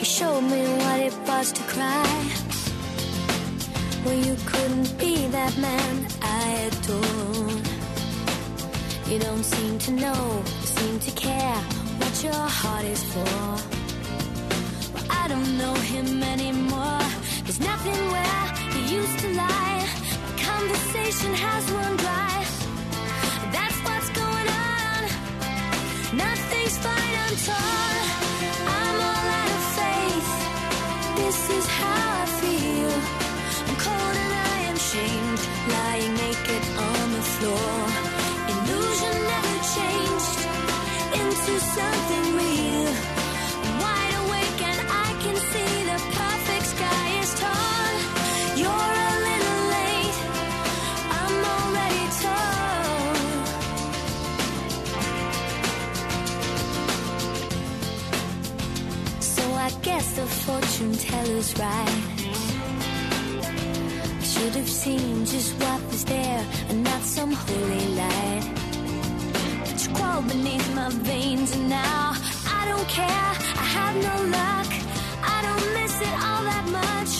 You showed me what it was to cry. Well, you couldn't be that man I adored. You don't seem to know, you seem to care what your heart is for. Well, I don't know him anymore. There's nothing where he used to lie. My conversation has run dry. That's what's going on. Nothing's fine, I'm torn. Guess the fortune teller's right. Should have seen just what was there and not some holy light. Beneath my veins and now I don't care. I have no luck. I don't miss it all that much.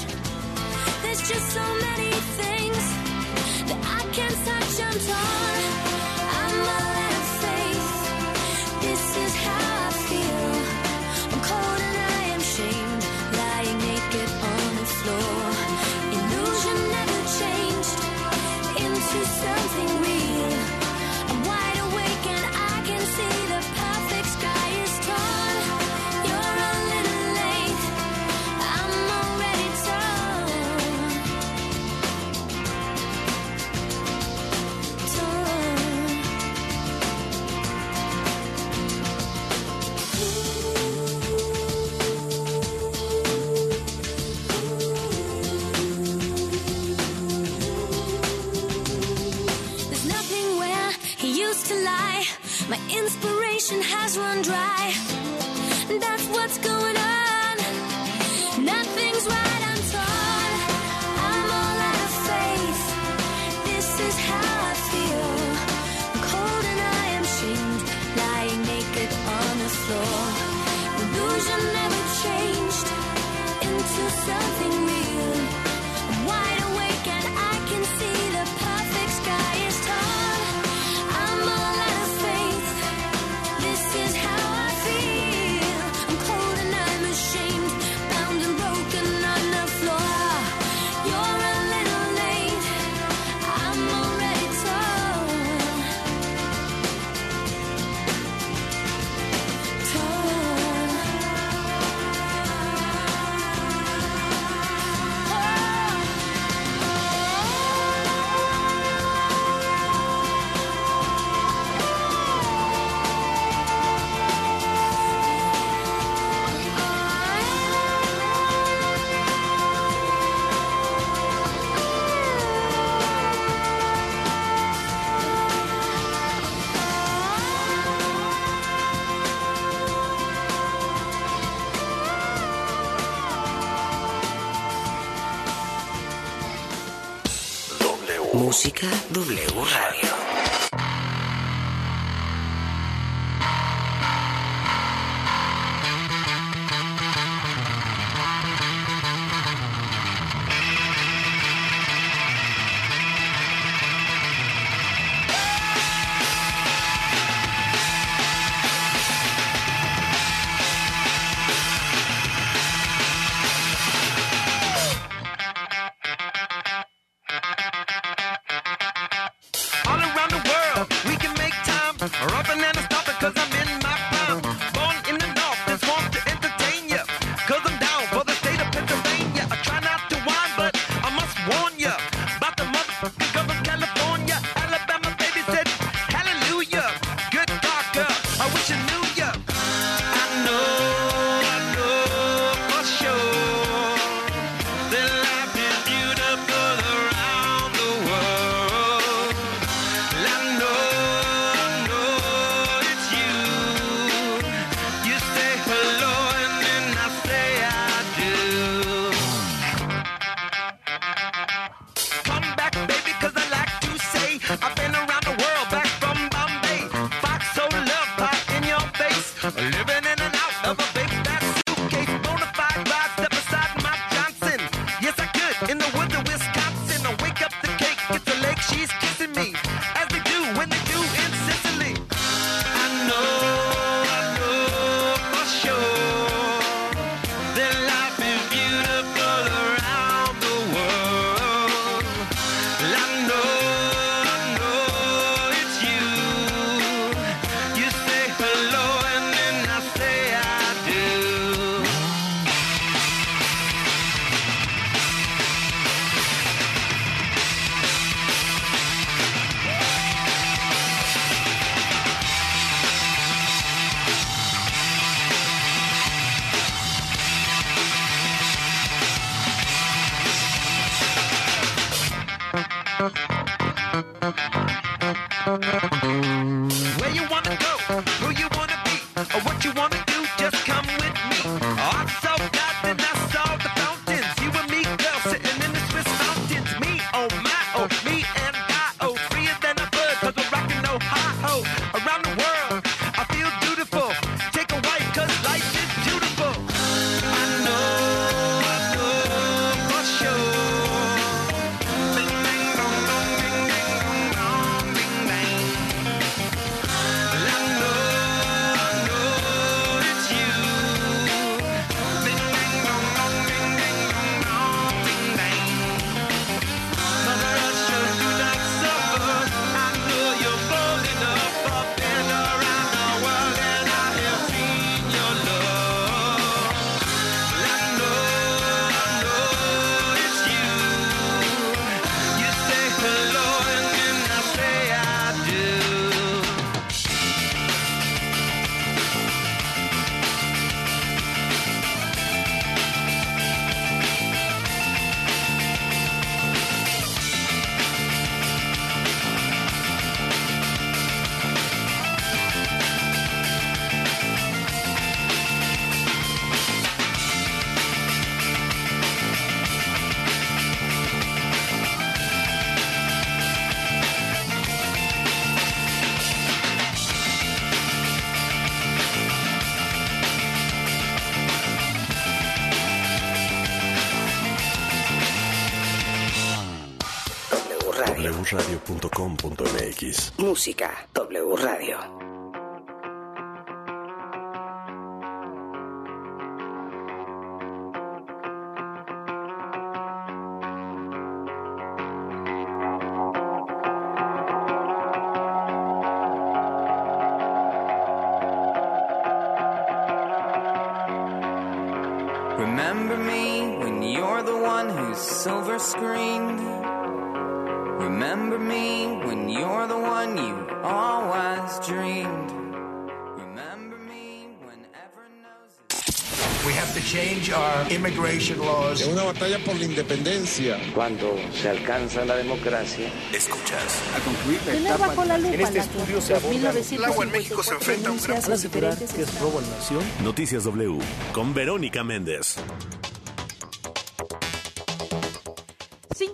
There's just so many things that I can't touch. I'm torn. W Radio. wradio.com.mx. Música W Radio. Remember me when you're the one who's silver screened. Es una batalla por la independencia. Cuando se alcanza la democracia, escuchas. A concluir la etapa, bajo la lupa en este estudio se aborda el agua en México se enfrenta a un gran asegurar que es robo a la nación. Noticias W con Verónica Méndez.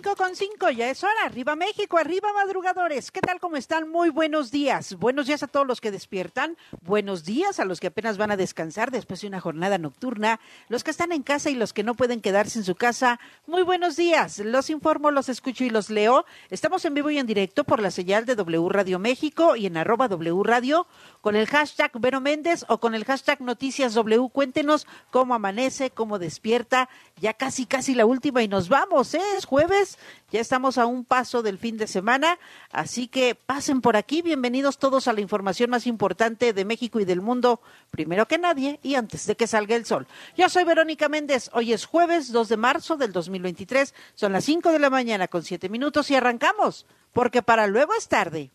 5 con 5, ya es hora. Arriba México, arriba madrugadores. ¿Qué tal? ¿Cómo están? Muy buenos días. Buenos días a todos los que despiertan. Buenos días a los que apenas van a descansar después de una jornada nocturna. Los que están en casa y los que no pueden quedarse en su casa. Muy buenos días. Los informo, los escucho y los leo. Estamos en vivo y en directo por la señal de W Radio México y en arroba W Radio con el hashtag Vero Méndez o con el hashtag Noticias W. Cuéntenos cómo amanece, cómo despierta. Ya casi, casi la última y nos vamos, ¿eh? Es jueves ya estamos a un paso del fin de semana, así que pasen por aquí. Bienvenidos todos a la información más importante de México y del mundo, primero que nadie y antes de que salga el sol. Yo soy Verónica Méndez. Hoy es jueves 2 de marzo del 2023. Son las 5 de la mañana con 7 minutos y arrancamos, porque para luego es tarde.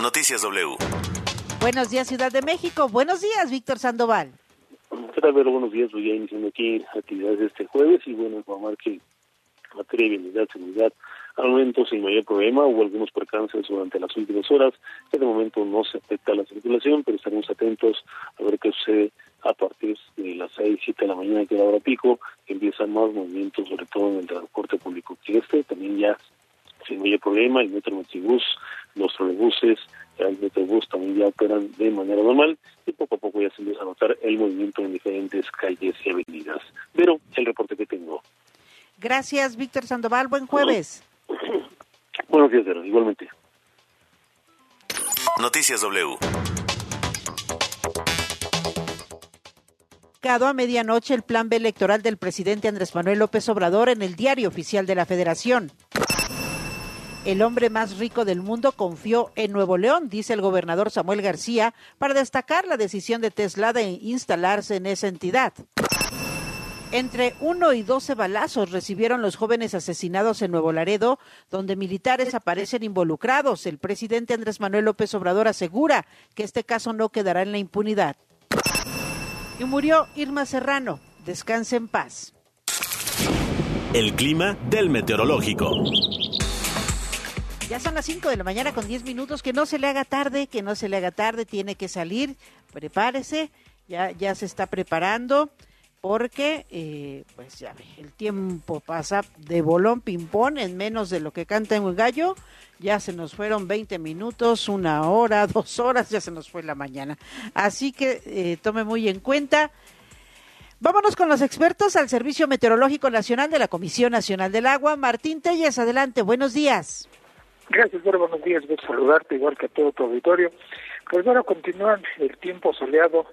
Noticias W. Buenos días, Ciudad de México. Buenos días, Víctor Sandoval. ¿Qué tal, Vero? Buenos días. Voy a iniciando aquí actividades de este jueves y bueno, informar que materia de vialidad, seguridad, al momento sin mayor problema, hubo algunos percances durante las últimas horas, que de momento no se afecta la circulación, pero estaremos atentos a ver qué sucede a partir de las 6, 7 de la mañana, que es hora pico, que empiezan más movimientos, sobre todo en el transporte público que este, también ya sin mayor problema, el metro Metrobús, los trolebuses, el metrobús también ya operan de manera normal y poco a poco ya se empieza a notar el movimiento en diferentes calles y avenidas. Pero el reporte que tengo. Gracias, Víctor Sandoval. Buen jueves. Buenos días, igualmente. Noticias W. a medianoche el plan B electoral del presidente Andrés Manuel López Obrador en el diario oficial de la Federación. El hombre más rico del mundo confió en Nuevo León, dice el gobernador Samuel García, para destacar la decisión de Tesla de instalarse en esa entidad. Entre uno y doce balazos recibieron los jóvenes asesinados en Nuevo Laredo, donde militares aparecen involucrados. El presidente Andrés Manuel López Obrador asegura que este caso no quedará en la impunidad. Y murió Irma Serrano. Descanse en paz. El clima del meteorológico. Ya son las 5 de la mañana con 10 minutos. Que no se le haga tarde, que no se le haga tarde. Tiene que salir. Prepárese. Ya, ya se está preparando porque eh, pues ya ve, el tiempo pasa de bolón ping-pong en menos de lo que canta un gallo. Ya se nos fueron 20 minutos, una hora, dos horas, ya se nos fue la mañana. Así que eh, tome muy en cuenta. Vámonos con los expertos al Servicio Meteorológico Nacional de la Comisión Nacional del Agua. Martín Telles, adelante, buenos días. Gracias, bueno, buenos días, voy saludarte igual que a todo tu auditorio. Pues bueno, continúan el tiempo soleado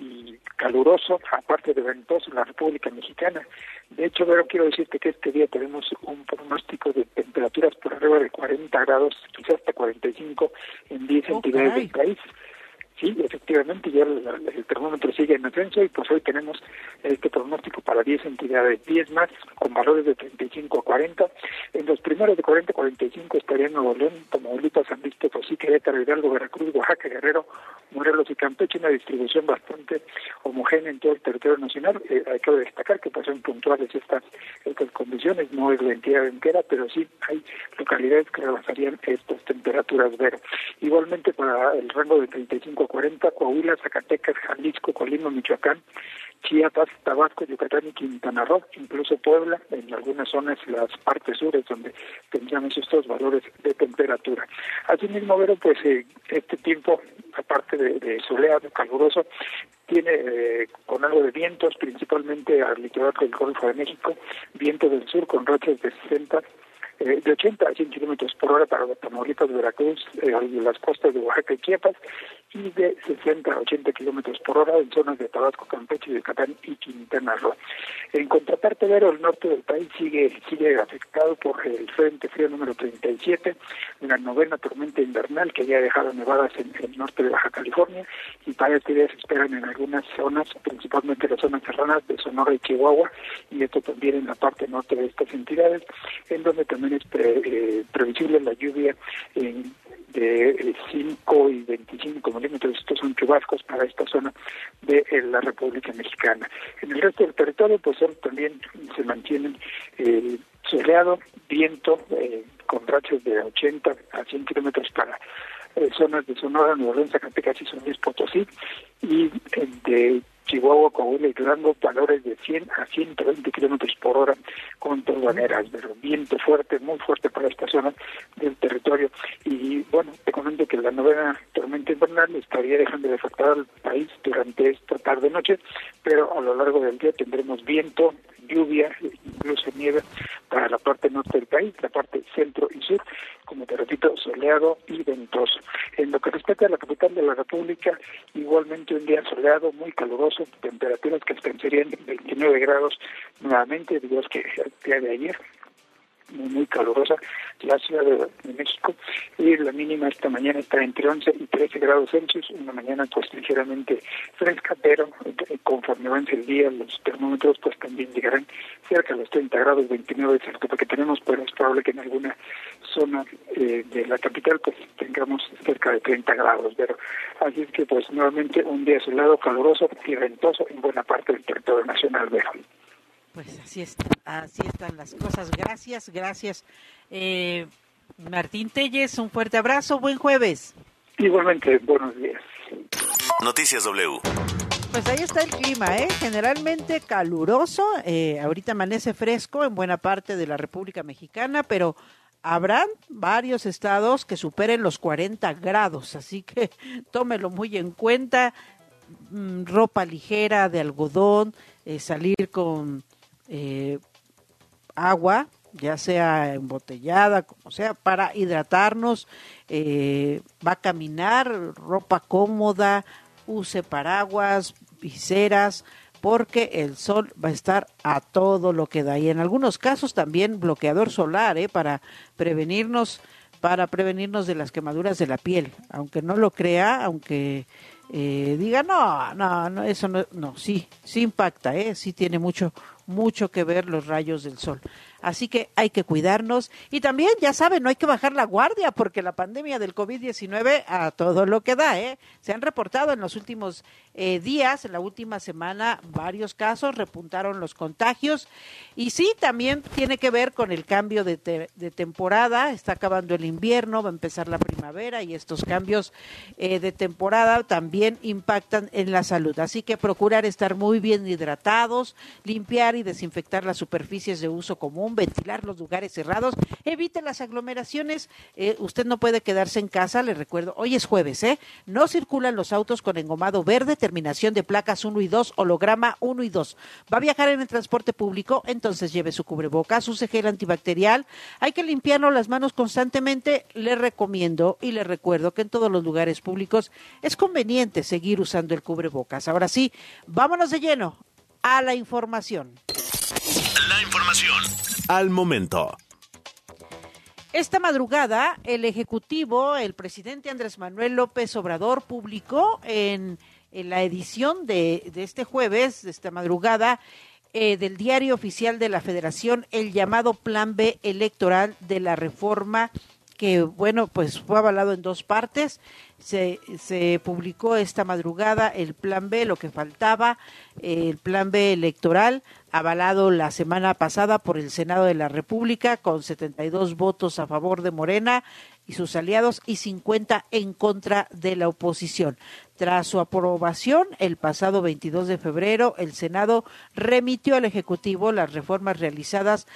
y caluroso, aparte de ventoso en la República Mexicana. De hecho, pero quiero decirte que este día tenemos un pronóstico de temperaturas por arriba de 40 grados, quizás hasta 45 en 10 entidades del país. Sí, efectivamente, ya el, termómetro sigue en ascenso y pues hoy tenemos este pronóstico para 10 entidades, 10 más con valores de 35 a 40. En los primeros de 40 a 45 estarían Nuevo León, Tamaulipas, San Luis Potosí, Querétaro, Hidalgo, Veracruz, Oaxaca, Guerrero, Morelos y Campeche, una distribución bastante homogénea en todo el territorio nacional. Eh, hay que destacar que pues, son puntuales estas, estas condiciones, no es la entidad entera, pero sí hay localidades que rebasarían estas temperaturas veras. Igualmente para el rango de 35 a 40, Coahuila, Zacatecas, Jalisco, Colima, Michoacán, Chiapas, Tabasco, Yucatán y Quintana Roo, incluso Puebla, en algunas zonas, las partes sures, donde tendríamos estos valores de temperatura. Asimismo, pero pues eh, este tiempo, aparte de, soleado, caluroso, tiene eh, con algo de vientos, principalmente al litoral del Golfo de México, viento del sur con rachas de 60 eh, de 80 a 100 kilómetros por hora para Tamaulipas, Veracruz, eh, las costas de Oaxaca y Chiapas, y de 60 a 80 kilómetros por hora en zonas de Tabasco, Campeche, Yucatán y Quintana Roo. En contraparte, Vero, el norte del país sigue sigue afectado por el frente frío número 37, una novena tormenta invernal que ya ha dejado nevadas en el norte de Baja California y para este día se esperan en algunas zonas, principalmente las zonas serranas de Sonora y Chihuahua, y esto también en la parte norte de estas entidades, en donde también es eh, previsible la lluvia de 5 y 25 milímetros, estos son chubascos para esta zona de eh, la República Mexicana. En el resto del territorio, pues también se mantienen eh, soleado, viento, eh, con rachas de 80 a 100 kilómetros para eh, zonas de Sonora, Nueva León, Zacatecas y San Luis Potosí, y de Chihuahua, Coahuila y Durango, valores de 100 a 120 kilómetros por hora con torbaneras, pero viento fuerte, muy fuerte para esta zona del territorio. Y bueno, te comento que la novena tormenta invernal estaría dejando de afectar al país durante esta tarde-noche, pero a lo largo del día tendremos viento, lluvia, incluso nieve para la parte norte del país, la parte centro y sur, como te soleado y ventoso. En lo que respecta a la capital de la República, igualmente un día soleado, muy caluroso, temperaturas que alcanzarían 29 grados nuevamente, digo que el día de ayer, muy, muy calurosa la Ciudad de, México y la mínima esta mañana está entre 11 y 13 grados Celsius, una mañana pues ligeramente fresca, pero eh, conforme avance el día los termómetros pues también llegarán cerca de los 30 grados, 29 es el que tenemos, pero es probable que en alguna zona eh, de la capital pues tengamos cerca de 30 grados, pero así es que pues nuevamente un día soleado, caluroso y ventoso en buena parte del territorio nacional, viejo. Pues así está, así están las cosas. Gracias, gracias. Eh, Martín Telles, un fuerte abrazo, buen jueves. Igualmente, buenos días. Noticias W. Pues ahí está el clima, ¿eh? generalmente caluroso, eh, ahorita amanece fresco en buena parte de la República Mexicana, pero habrán varios estados que superen los 40 grados, así que tómelo muy en cuenta, mm, ropa ligera de algodón, eh, salir con eh, agua, ya sea embotellada, como sea, para hidratarnos, eh, va a caminar, ropa cómoda, use paraguas, viseras, porque el sol va a estar a todo lo que da. Y en algunos casos también bloqueador solar, ¿eh? para prevenirnos, para prevenirnos de las quemaduras de la piel. Aunque no lo crea, aunque eh, diga, no, no, no, eso no, no, sí, sí impacta, ¿eh? sí tiene mucho, mucho que ver los rayos del sol. Así que hay que cuidarnos y también, ya saben, no hay que bajar la guardia porque la pandemia del COVID-19 a todo lo que da, ¿eh? Se han reportado en los últimos eh, días, en la última semana, varios casos, repuntaron los contagios y sí, también tiene que ver con el cambio de, temporada, está acabando el invierno, va a empezar la primavera y estos cambios eh, de temporada también impactan en la salud. Así que procurar estar muy bien hidratados, limpiar y desinfectar las superficies de uso común, ventilar los lugares cerrados, evite las aglomeraciones. Eh, usted no puede quedarse en casa, le recuerdo, hoy es jueves, ¿eh? No circulan los autos con engomado verde, terminación de placas 1 y 2, holograma 1 y 2. Va a viajar en el transporte público, entonces lleve su cubrebocas, use gel antibacterial. Hay que limpiarnos las manos constantemente. Le recomiendo y le recuerdo que en todos los lugares públicos es conveniente seguir usando el cubrebocas. Ahora sí, vámonos de lleno a la información. La información al momento. Esta madrugada, el Ejecutivo, el presidente Andrés Manuel López Obrador, publicó en, en la edición de, de, este jueves, de esta madrugada, eh, del diario oficial de la Federación, el llamado Plan B electoral de la reforma que, bueno, pues fue avalado en dos partes. Se, se publicó esta madrugada el Plan B, lo que faltaba, el Plan B electoral, avalado la semana pasada por el Senado de la República, con 72 votos a favor de Morena y sus aliados y 50 en contra de la oposición. Tras su aprobación, el pasado 22 de febrero, el Senado remitió al Ejecutivo las reformas realizadas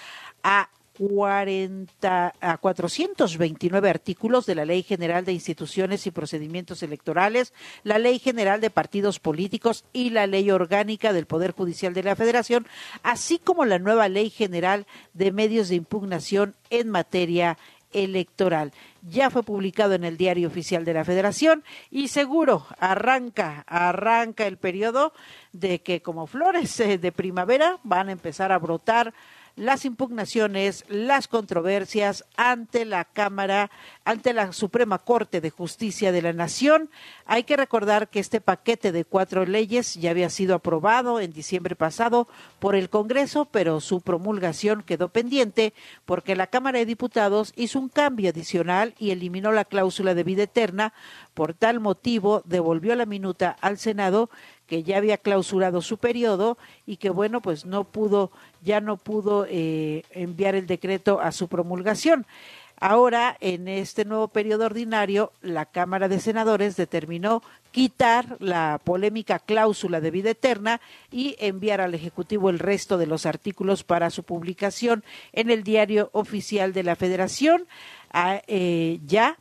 a 40 a 429 artículos de la Ley General de Instituciones y Procedimientos Electorales, la Ley General de Partidos Políticos y la Ley Orgánica del Poder Judicial de la Federación, así como la nueva Ley General de Medios de Impugnación en materia electoral. Ya fue publicado en el Diario Oficial de la Federación y seguro arranca, arranca el periodo de que como flores eh, de primavera van a empezar a brotar las impugnaciones, las controversias ante la Cámara, ante la Suprema Corte de Justicia de la Nación. Hay que recordar que este paquete de cuatro leyes ya había sido aprobado en diciembre pasado por el Congreso, pero su promulgación quedó pendiente porque la Cámara de Diputados hizo un cambio adicional y eliminó la cláusula de vida eterna. Por tal motivo, devolvió la minuta al Senado ya había clausurado su periodo y que bueno pues no pudo ya no pudo eh, enviar el decreto a su promulgación. Ahora, en este nuevo periodo ordinario, la Cámara de Senadores determinó quitar la polémica cláusula de vida eterna y enviar al Ejecutivo el resto de los artículos para su publicación en el diario oficial de la Federación. Ah, eh, ya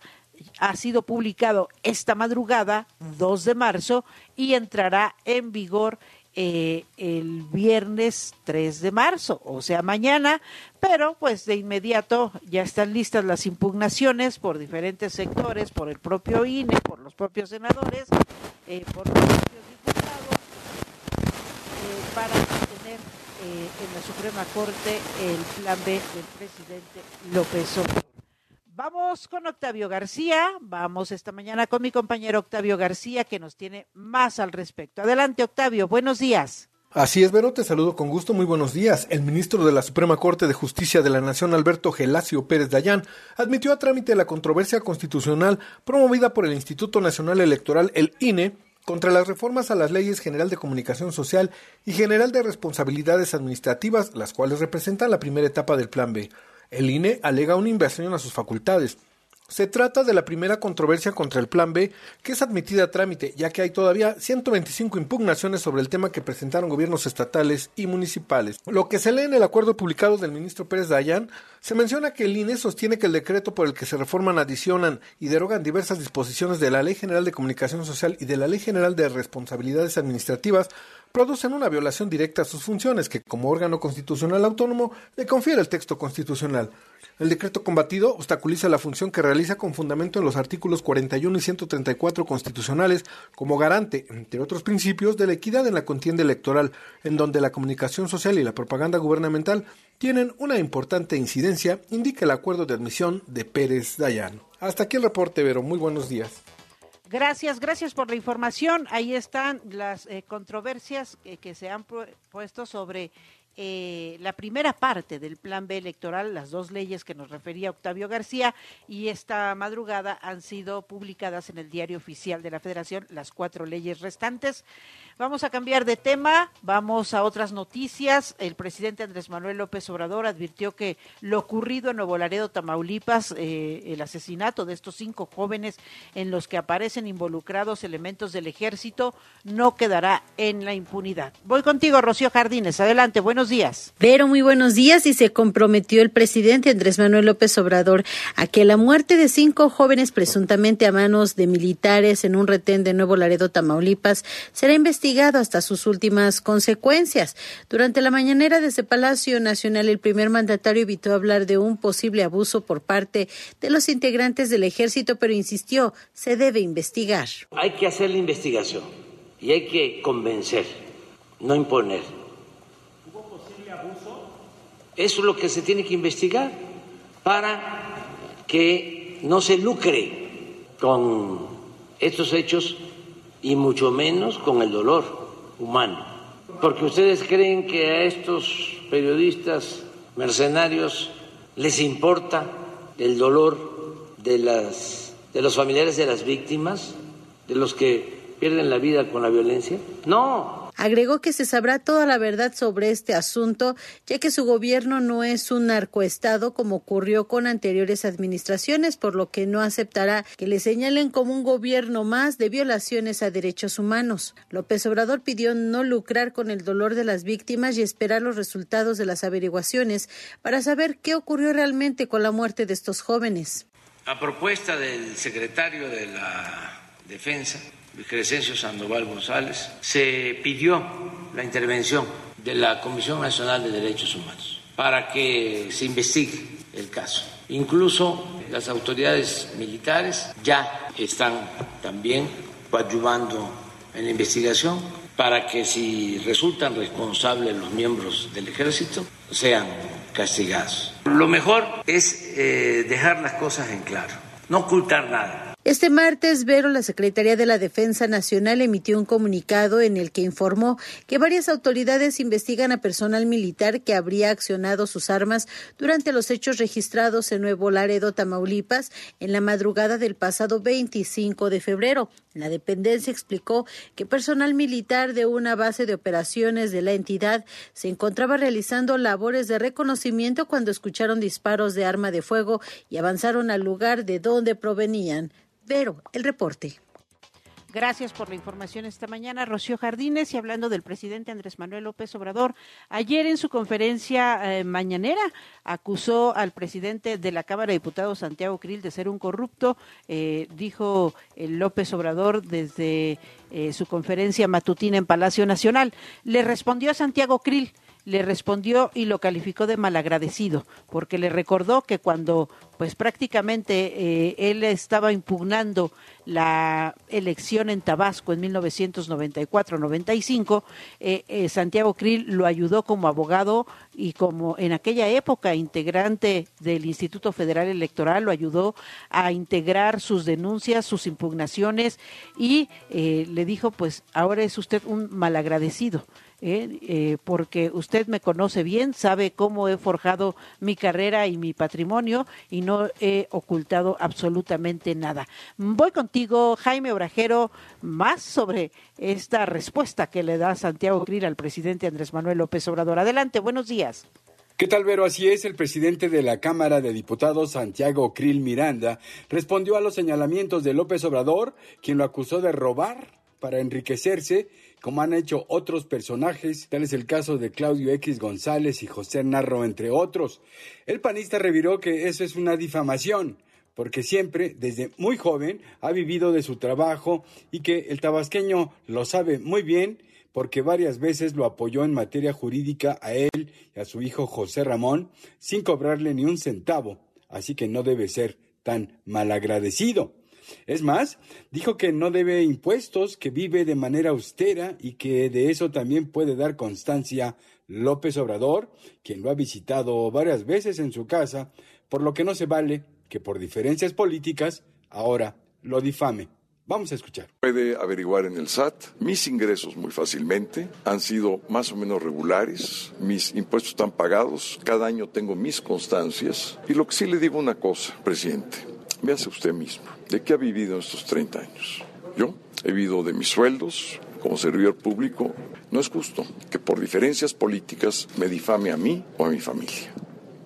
ha sido publicado esta madrugada, 2 de marzo, y entrará en vigor eh, el viernes 3 de marzo, o sea, mañana, pero pues de inmediato ya están listas las impugnaciones por diferentes sectores, por el propio INE, por los propios senadores, eh, por los propios diputados, eh, para tener en la Suprema Corte el plan B del presidente López Obrador. Vamos con Octavio García, vamos esta mañana con mi compañero Octavio García que nos tiene más al respecto. Adelante Octavio, buenos días. Así es, Vero, te saludo con gusto, muy buenos días. El ministro de la Suprema Corte de Justicia de la Nación, Alberto Gelacio Pérez Dayán, admitió a trámite la controversia constitucional promovida por el Instituto Nacional Electoral, el INE, contra las reformas a las leyes General de Comunicación Social y General de Responsabilidades Administrativas, las cuales representan la primera etapa del Plan B. El INE alega una inversión a sus facultades. Se trata de la primera controversia contra el Plan B que es admitida a trámite, ya que hay todavía 125 impugnaciones sobre el tema que presentaron gobiernos estatales y municipales. Lo que se lee en el acuerdo publicado del ministro Pérez Dayán, se menciona que el INE sostiene que el decreto por el que se reforman, adicionan y derogan diversas disposiciones de la Ley General de Comunicación Social y de la Ley General de Responsabilidades Administrativas producen una violación directa a sus funciones que, como órgano constitucional autónomo, le confiere el texto constitucional. El decreto combatido obstaculiza la función que realiza con fundamento en los artículos 41 y 134 constitucionales como garante, entre otros principios, de la equidad en la contienda electoral, en donde la comunicación social y la propaganda gubernamental tienen una importante incidencia, indica el acuerdo de admisión de Pérez Dayan. Hasta aquí el reporte, Vero. Muy buenos días. Gracias, gracias por la información. Ahí están las eh, controversias que se han puesto sobre eh, la primera parte del plan B electoral, las dos leyes que nos refería Octavio García, y esta madrugada han sido publicadas en el diario oficial de la Federación las cuatro leyes restantes. Vamos a cambiar de tema, vamos a otras noticias. El presidente Andrés Manuel López Obrador advirtió que lo ocurrido en Nuevo Laredo, Tamaulipas, eh, el asesinato de estos cinco jóvenes en los que aparecen involucrados elementos del ejército, no quedará en la impunidad. Voy contigo, Rocío Jardines. Adelante, buenos días. Pero muy buenos días y se comprometió el presidente Andrés Manuel López Obrador a que la muerte de cinco jóvenes presuntamente a manos de militares en un retén de Nuevo Laredo, Tamaulipas, será investigada hasta sus últimas consecuencias. Durante la mañanera desde Palacio Nacional, el primer mandatario evitó hablar de un posible abuso por parte de los integrantes del ejército, pero insistió, se debe investigar. Hay que hacer la investigación y hay que convencer, no imponer. Eso es lo que se tiene que investigar para que no se lucre con estos hechos y mucho menos con el dolor humano. Porque ustedes creen que a estos periodistas mercenarios les importa el dolor de, las, de los familiares de las víctimas, de los que pierden la vida con la violencia. No, Agregó que se sabrá toda la verdad sobre este asunto, ya que su gobierno no es un narcoestado como ocurrió con anteriores administraciones, por lo que no aceptará que le señalen como un gobierno más de violaciones a derechos humanos. López Obrador pidió no lucrar con el dolor de las víctimas y esperar los resultados de las averiguaciones para saber qué ocurrió realmente con la muerte de estos jóvenes. A propuesta del secretario de la Defensa, Crescencio Sandoval González, se pidió la intervención de la Comisión Nacional de Derechos Humanos para que se investigue el caso. Incluso las autoridades militares ya están también coadyuvando en la investigación para que si resultan responsables los miembros del ejército sean castigados. Lo mejor es eh, dejar las cosas en claro, no ocultar nada. Este martes, Vero, la Secretaría de la Defensa Nacional emitió un comunicado en el que informó que varias autoridades investigan a personal militar que habría accionado sus armas durante los hechos registrados en Nuevo Laredo, Tamaulipas, en la madrugada del pasado 25 de febrero. La dependencia explicó que personal militar de una base de operaciones de la entidad se encontraba realizando labores de reconocimiento cuando escucharon disparos de arma de fuego y avanzaron al lugar de donde provenían. Vero, el reporte. Gracias por la información esta mañana, Rocío Jardines. Y hablando del presidente Andrés Manuel López Obrador, ayer en su conferencia eh, mañanera acusó al presidente de la Cámara de Diputados, Santiago Krill, de ser un corrupto. Eh, dijo el López Obrador desde eh, su conferencia matutina en Palacio Nacional. Le respondió a Santiago Krill le respondió y lo calificó de malagradecido, porque le recordó que cuando pues prácticamente eh, él estaba impugnando la elección en Tabasco en 1994-95, eh, eh, Santiago Krill lo ayudó como abogado y como en aquella época integrante del Instituto Federal Electoral, lo ayudó a integrar sus denuncias, sus impugnaciones y le dijo, pues ahora es usted un malagradecido. ¿Eh? Eh, porque usted me conoce bien, sabe cómo he forjado mi carrera y mi patrimonio y no he ocultado absolutamente nada. Voy contigo, Jaime Obrajero, más sobre esta respuesta que le da Santiago Grill al presidente Andrés Manuel López Obrador. Adelante, buenos días. ¿Qué tal, Vero? Así es, el presidente de la Cámara de Diputados, Santiago Krill Miranda, respondió a los señalamientos de López Obrador, quien lo acusó de robar para enriquecerse como han hecho otros personajes, tal es el caso de Claudio X González y José Narro, entre otros. El panista reviró que eso es una difamación, porque siempre, desde muy joven, ha vivido de su trabajo y que el tabasqueño lo sabe muy bien porque varias veces lo apoyó en materia jurídica a él y a su hijo José Ramón sin cobrarle ni un centavo, así que no debe ser tan malagradecido. Es más, dijo que no debe impuestos, que vive de manera austera y que de eso también puede dar constancia López Obrador, quien lo ha visitado varias veces en su casa, por lo que no se vale que por diferencias políticas ahora lo difame. Vamos a escuchar. Puede averiguar en el SAT mis ingresos muy fácilmente. Han sido más o menos regulares. Mis impuestos están pagados. Cada año tengo mis constancias. Y lo que sí le digo una cosa, presidente. Véase usted mismo. ¿De qué ha vivido estos 30 años? Yo he vivido de mis sueldos como servidor público. No es justo que por diferencias políticas me difame a mí o a mi familia.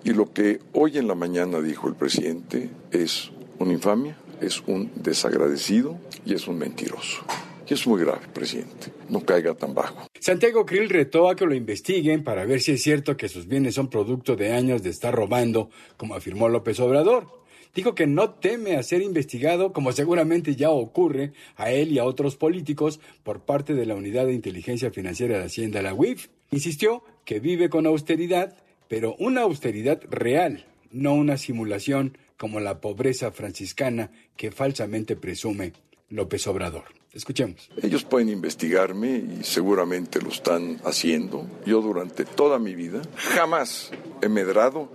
Y lo que hoy en la mañana dijo el presidente es una infamia, es un desagradecido y es un mentiroso. Y es muy grave, presidente. No caiga tan bajo. Santiago Krill retó a que lo investiguen para ver si es cierto que sus bienes son producto de años de estar robando, como afirmó López Obrador dijo que no teme a ser investigado, como seguramente ya ocurre a él y a otros políticos por parte de la Unidad de Inteligencia Financiera de Hacienda, la UIF. Insistió que vive con austeridad, pero una austeridad real, no una simulación como la pobreza franciscana que falsamente presume López Obrador. Escuchemos. Ellos pueden investigarme y seguramente lo están haciendo. Yo durante toda mi vida jamás he medrado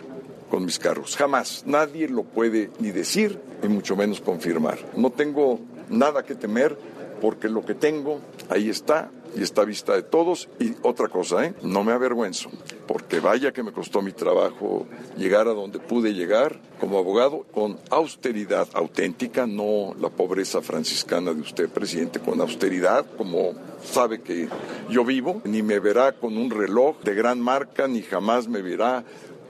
con mis carros. Jamás. Nadie lo puede ni decir, ni mucho menos confirmar. No tengo nada que temer porque lo que tengo ahí está y está a vista de todos. Y otra cosa, ¿eh? no me avergüenzo, porque vaya que me costó mi trabajo llegar a donde pude llegar como abogado con austeridad auténtica, no la pobreza franciscana de usted, presidente, con austeridad, como sabe que yo vivo, ni me verá con un reloj de gran marca, ni jamás me verá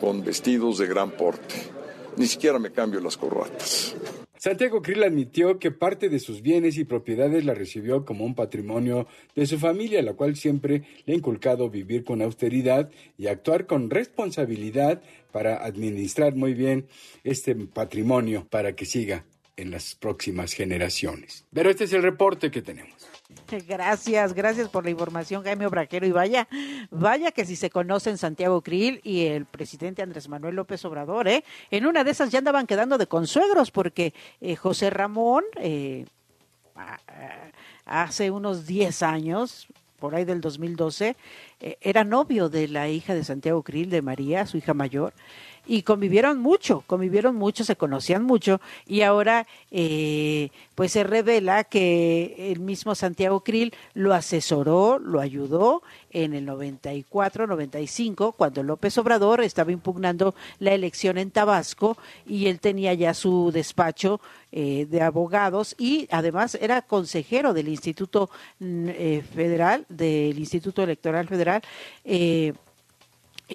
con vestidos de gran porte. Ni siquiera me cambio las corbatas. Santiago Krill admitió que parte de sus bienes y propiedades la recibió como un patrimonio de su familia, la cual siempre le ha inculcado vivir con austeridad y actuar con responsabilidad para administrar muy bien este patrimonio para que siga en las próximas generaciones. Pero este es el reporte que tenemos. Gracias, gracias por la información, Jaime Obraquero. Y vaya, vaya que si se conocen Santiago Krill y el presidente Andrés Manuel López Obrador, ¿eh? En una de esas ya andaban quedando de consuegros, porque eh, José Ramón, eh, hace unos 10 años, por ahí del 2012, eh, era novio de la hija de Santiago Krill, de María, su hija mayor y convivieron mucho, convivieron mucho, se conocían mucho y ahora eh, pues se revela que el mismo Santiago Krill lo asesoró, lo ayudó en el 94, 95, cuando López Obrador estaba impugnando la elección en Tabasco y él tenía ya su despacho eh, de abogados y además era consejero del Instituto mm, eh, Federal, del Instituto Electoral Federal. Eh,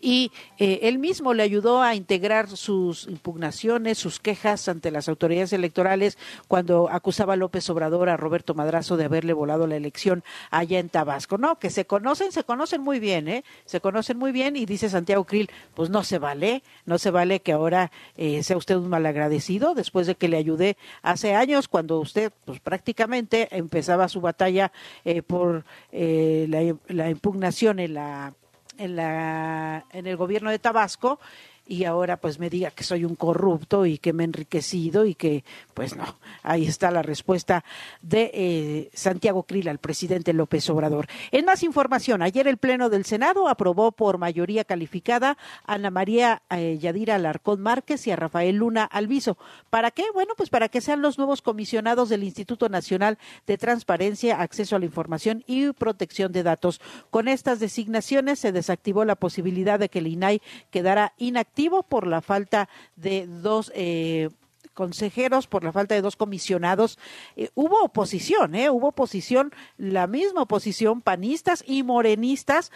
y eh, él mismo le ayudó a integrar sus impugnaciones, sus quejas ante las autoridades electorales cuando acusaba a López Obrador a Roberto Madrazo de haberle volado la elección allá en Tabasco. No, que se conocen, se conocen muy bien, ¿eh? Se conocen muy bien y dice Santiago Krill, pues no se vale, no se vale que ahora eh, sea usted un malagradecido después de que le ayudé hace años cuando usted pues prácticamente empezaba su batalla eh, por eh, la, la impugnación en la en, la, en el gobierno de Tabasco y ahora pues me diga que soy un corrupto y que me he enriquecido y que pues no, ahí está la respuesta de eh, Santiago Krill al presidente López Obrador. En más información, ayer el Pleno del Senado aprobó por mayoría calificada a Ana María eh, Yadira Alarcón Márquez y a Rafael Luna Alviso. ¿Para qué? Bueno, pues para que sean los nuevos comisionados del Instituto Nacional de Transparencia, Acceso a la Información y Protección de Datos. Con estas designaciones se desactivó la posibilidad de que el INAI quedara inactivo por la falta de dos eh, consejeros, por la falta de dos comisionados. Eh, hubo oposición, ¿eh? Hubo oposición, la misma oposición, panistas y morenistas,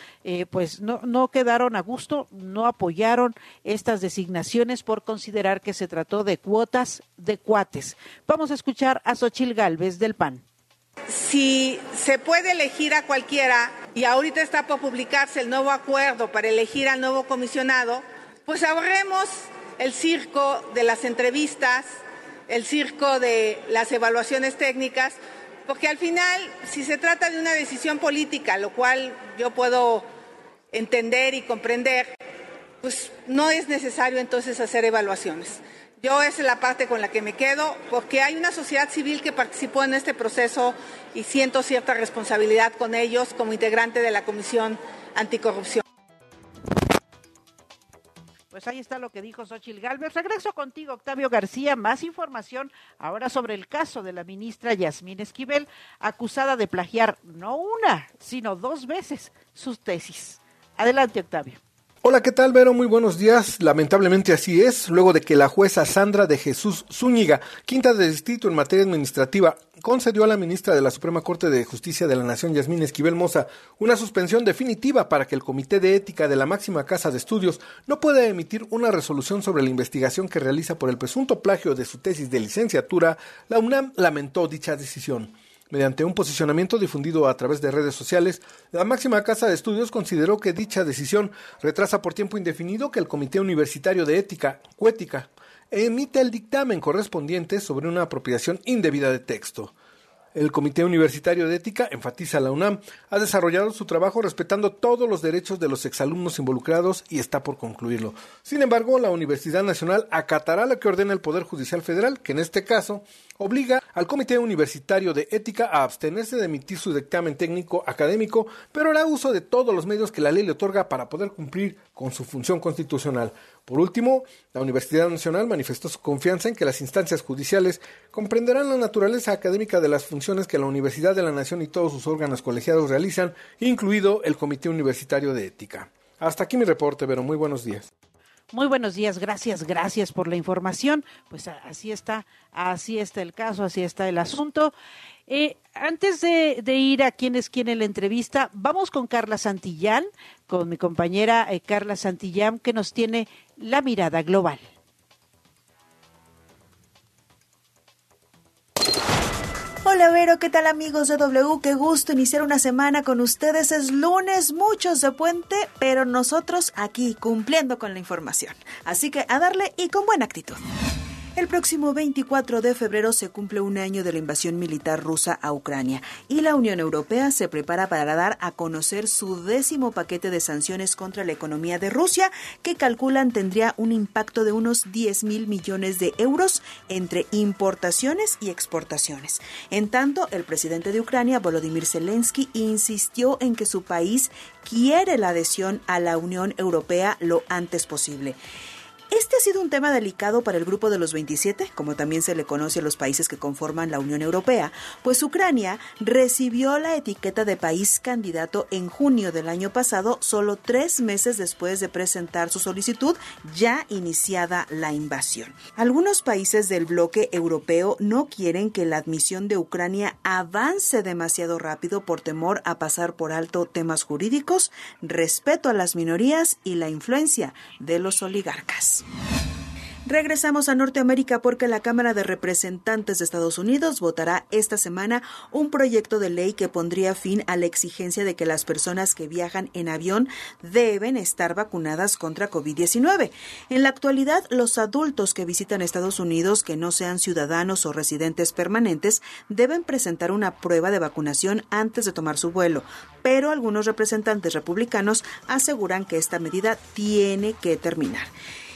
pues no, no quedaron a gusto, no apoyaron estas designaciones por considerar que se trató de cuotas de cuates. Vamos a escuchar a Xochil Gálvez del PAN. Si se puede elegir a cualquiera y ahorita está por publicarse el nuevo acuerdo para elegir al nuevo comisionado, pues ahorremos el circo de las entrevistas, el circo de las evaluaciones técnicas, porque al final, si se trata de una decisión política, lo cual yo puedo entender y comprender, pues no es necesario entonces hacer evaluaciones. Yo esa es la parte con la que me quedo, porque hay una sociedad civil que participó en este proceso y siento cierta responsabilidad con ellos como integrante de la Comisión Anticorrupción. Pues ahí está lo que dijo Xochil Gálvez. Regreso contigo, Octavio García. Más información ahora sobre el caso de la ministra Yasmín Esquivel, acusada de plagiar no una, sino dos veces sus tesis. Adelante, Octavio. Hola, ¿qué tal, Vero? Muy buenos días. Lamentablemente así es, luego de que la jueza Sandra de Jesús Zúñiga, quinta de distrito en materia administrativa, concedió a la ministra de la Suprema Corte de Justicia de la Nación, Yasmín Esquivel Moza, una suspensión definitiva para que el Comité de Ética de la máxima casa de estudios no pueda emitir una resolución sobre la investigación que realiza por el presunto plagio de su tesis de licenciatura, la UNAM lamentó dicha decisión. Mediante un posicionamiento difundido a través de redes sociales, la máxima casa de estudios consideró que dicha decisión retrasa por tiempo indefinido que el Comité Universitario de Ética, Cuética, emite el dictamen correspondiente sobre una apropiación indebida de texto. El Comité Universitario de Ética, enfatiza la UNAM, ha desarrollado su trabajo respetando todos los derechos de los exalumnos involucrados y está por concluirlo. Sin embargo, la Universidad Nacional acatará lo que ordena el Poder Judicial Federal, que en este caso obliga al Comité Universitario de Ética a abstenerse de emitir su dictamen técnico académico, pero hará uso de todos los medios que la ley le otorga para poder cumplir con su función constitucional. Por último, la Universidad Nacional manifestó su confianza en que las instancias judiciales comprenderán la naturaleza académica de las funciones que la Universidad de la Nación y todos sus órganos colegiados realizan, incluido el Comité Universitario de Ética. Hasta aquí mi reporte, pero muy buenos días. Muy buenos días, gracias, gracias por la información. Pues así está, así está el caso, así está el asunto. Eh, antes de, ir a quién es quién en la entrevista, vamos con Carla Santillán, con mi compañera eh, Carla Santillán, que nos tiene la mirada global. Hola Vero, ¿qué tal amigos de W? Qué gusto iniciar una semana con ustedes. Es lunes, muchos de puente, pero nosotros aquí cumpliendo con la información. Así que a darle y con buena actitud. El próximo 24 de febrero se cumple un año de la invasión militar rusa a Ucrania y la Unión Europea se prepara para dar a conocer su décimo paquete de sanciones contra la economía de Rusia que calculan tendría un impacto de unos 10 mil millones de euros entre importaciones y exportaciones. En tanto, el presidente de Ucrania, Volodymyr Zelensky, insistió en que su país quiere la adhesión a la Unión Europea lo antes posible. Este ha sido un tema delicado para el grupo de los 27, como también se le conoce a los países que conforman la Unión Europea, pues Ucrania recibió la etiqueta de país candidato en junio del año pasado, solo tres meses después de presentar su solicitud, ya iniciada la invasión. Algunos países del bloque europeo no quieren que la admisión de Ucrania avance demasiado rápido por temor a pasar por alto temas jurídicos, respeto a las minorías y la influencia de los oligarcas. Regresamos a Norteamérica porque la Cámara de Representantes de Estados Unidos votará esta semana un proyecto de ley que pondría fin a la exigencia de que las personas que viajan en avión deben estar vacunadas contra COVID-19. En la actualidad, los adultos que visitan Estados Unidos que no sean ciudadanos o residentes permanentes deben presentar una prueba de vacunación antes de tomar su vuelo, pero algunos representantes republicanos aseguran que esta medida tiene que terminar.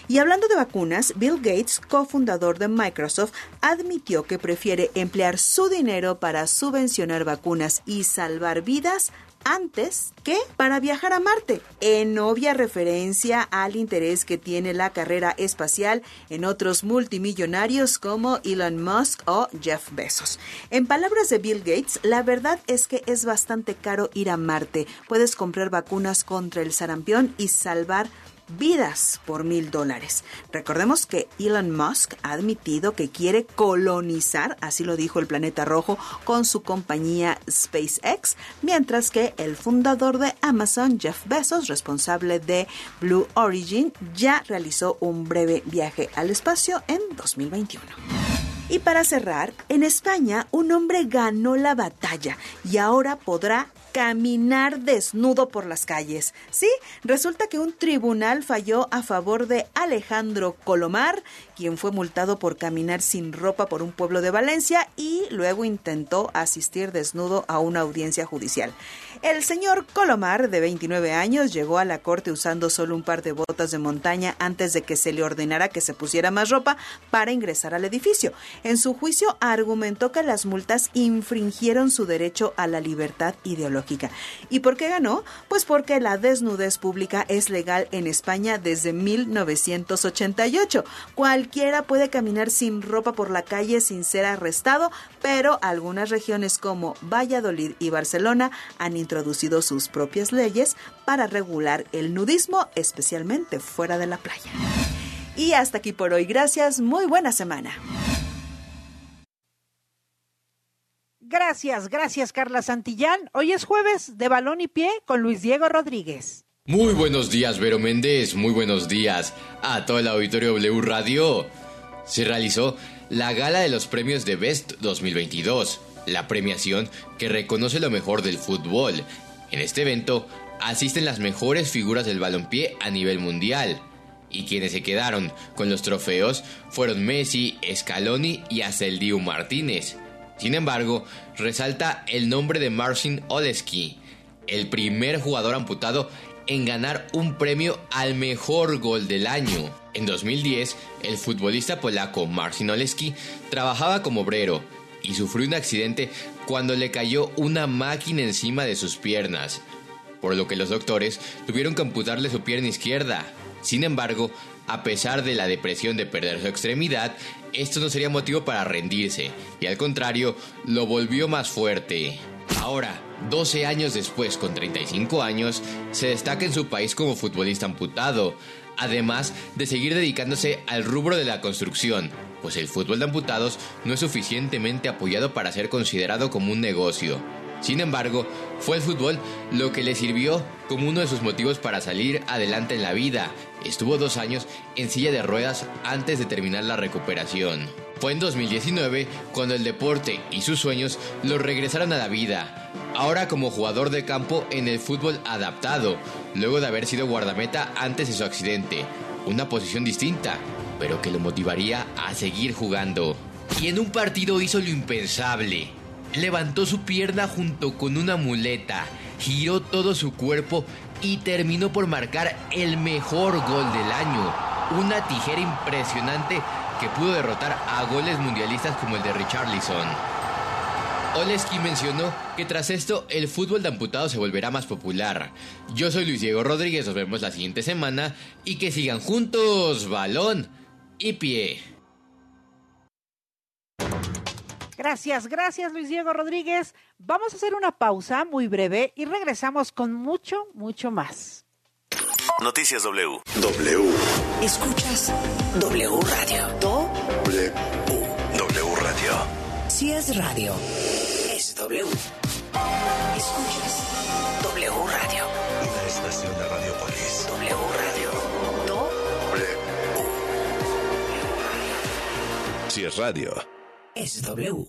Y hablando de vacunas, Bill Gates, cofundador de Microsoft, admitió que prefiere emplear su dinero para subvencionar vacunas y salvar vidas antes que para viajar a Marte, en obvia referencia al interés que tiene la carrera espacial en otros multimillonarios como Elon Musk o Jeff Bezos. En palabras de Bill Gates, la verdad es que es bastante caro ir a Marte. Puedes comprar vacunas contra el sarampión y salvar vidas por mil dólares. Recordemos que Elon Musk ha admitido que quiere colonizar, así lo dijo el planeta rojo, con su compañía SpaceX, mientras que el fundador de Amazon, Jeff Bezos, responsable de Blue Origin, ya realizó un breve viaje al espacio en 2021. Y para cerrar, en España un hombre ganó la batalla y ahora podrá caminar desnudo por las calles. Sí, resulta que un tribunal falló a favor de Alejandro Colomar, quien fue multado por caminar sin ropa por un pueblo de Valencia y luego intentó asistir desnudo a una audiencia judicial. El señor Colomar, de 29 años, llegó a la corte usando solo un par de botas de montaña antes de que se le ordenara que se pusiera más ropa para ingresar al edificio. En su juicio argumentó que las multas infringieron su derecho a la libertad ideológica. ¿Y por qué ganó? Pues porque la desnudez pública es legal en España desde 1988. Cualquiera puede caminar sin ropa por la calle sin ser arrestado, pero algunas regiones como Valladolid y Barcelona han introducido sus propias leyes para regular el nudismo, especialmente fuera de la playa. Y hasta aquí por hoy. Gracias. Muy buena semana. Gracias, gracias Carla Santillán. Hoy es jueves de balón y pie con Luis Diego Rodríguez. Muy buenos días, Vero Méndez. Muy buenos días a todo el auditorio W Radio. Se realizó la gala de los premios de Best 2022, la premiación que reconoce lo mejor del fútbol. En este evento asisten las mejores figuras del balompié a nivel mundial. Y quienes se quedaron con los trofeos fueron Messi, Scaloni y Aceldiu Martínez. Sin embargo, resalta el nombre de Marcin Oleski, el primer jugador amputado en ganar un premio al mejor gol del año. En 2010, el futbolista polaco Marcin Oleski trabajaba como obrero y sufrió un accidente cuando le cayó una máquina encima de sus piernas, por lo que los doctores tuvieron que amputarle su pierna izquierda. Sin embargo, a pesar de la depresión de perder su extremidad, esto no sería motivo para rendirse, y al contrario, lo volvió más fuerte. Ahora, 12 años después, con 35 años, se destaca en su país como futbolista amputado, además de seguir dedicándose al rubro de la construcción, pues el fútbol de amputados no es suficientemente apoyado para ser considerado como un negocio. Sin embargo, fue el fútbol lo que le sirvió como uno de sus motivos para salir adelante en la vida. Estuvo dos años en silla de ruedas antes de terminar la recuperación. Fue en 2019 cuando el deporte y sus sueños lo regresaron a la vida. Ahora como jugador de campo en el fútbol adaptado, luego de haber sido guardameta antes de su accidente. Una posición distinta, pero que lo motivaría a seguir jugando. Y en un partido hizo lo impensable. Levantó su pierna junto con una muleta, giró todo su cuerpo y terminó por marcar el mejor gol del año. Una tijera impresionante que pudo derrotar a goles mundialistas como el de Richarlison. Oleski mencionó que tras esto el fútbol de amputados se volverá más popular. Yo soy Luis Diego Rodríguez, nos vemos la siguiente semana y que sigan juntos, balón y pie. Gracias, gracias Luis Diego Rodríguez. Vamos a hacer una pausa muy breve y regresamos con mucho, mucho más. Noticias W. W. Escuchas W Radio. Do. W. W Radio. Si es radio, W. Escuchas W Radio. Una estación de Radiopolis. W Radio. Do. W. Si es radio. Es W.